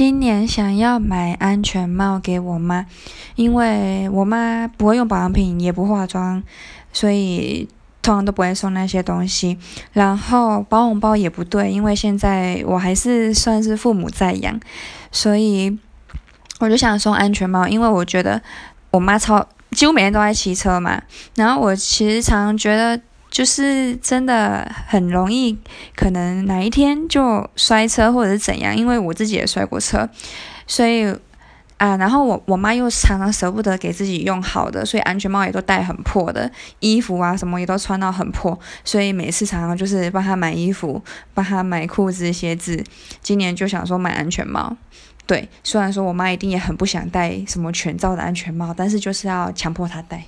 今年想要买安全帽给我妈，因为我妈不会用保养品，也不化妆，所以通常都不会送那些东西。然后包红包也不对，因为现在我还是算是父母在养，所以我就想送安全帽，因为我觉得我妈超几乎每天都在骑车嘛，然后我其实常常觉得。就是真的很容易，可能哪一天就摔车或者是怎样，因为我自己也摔过车，所以啊，然后我我妈又常常舍不得给自己用好的，所以安全帽也都戴很破的，衣服啊什么也都穿到很破，所以每次常常就是帮她买衣服，帮她买裤子、鞋子。今年就想说买安全帽，对，虽然说我妈一定也很不想戴什么全罩的安全帽，但是就是要强迫她戴。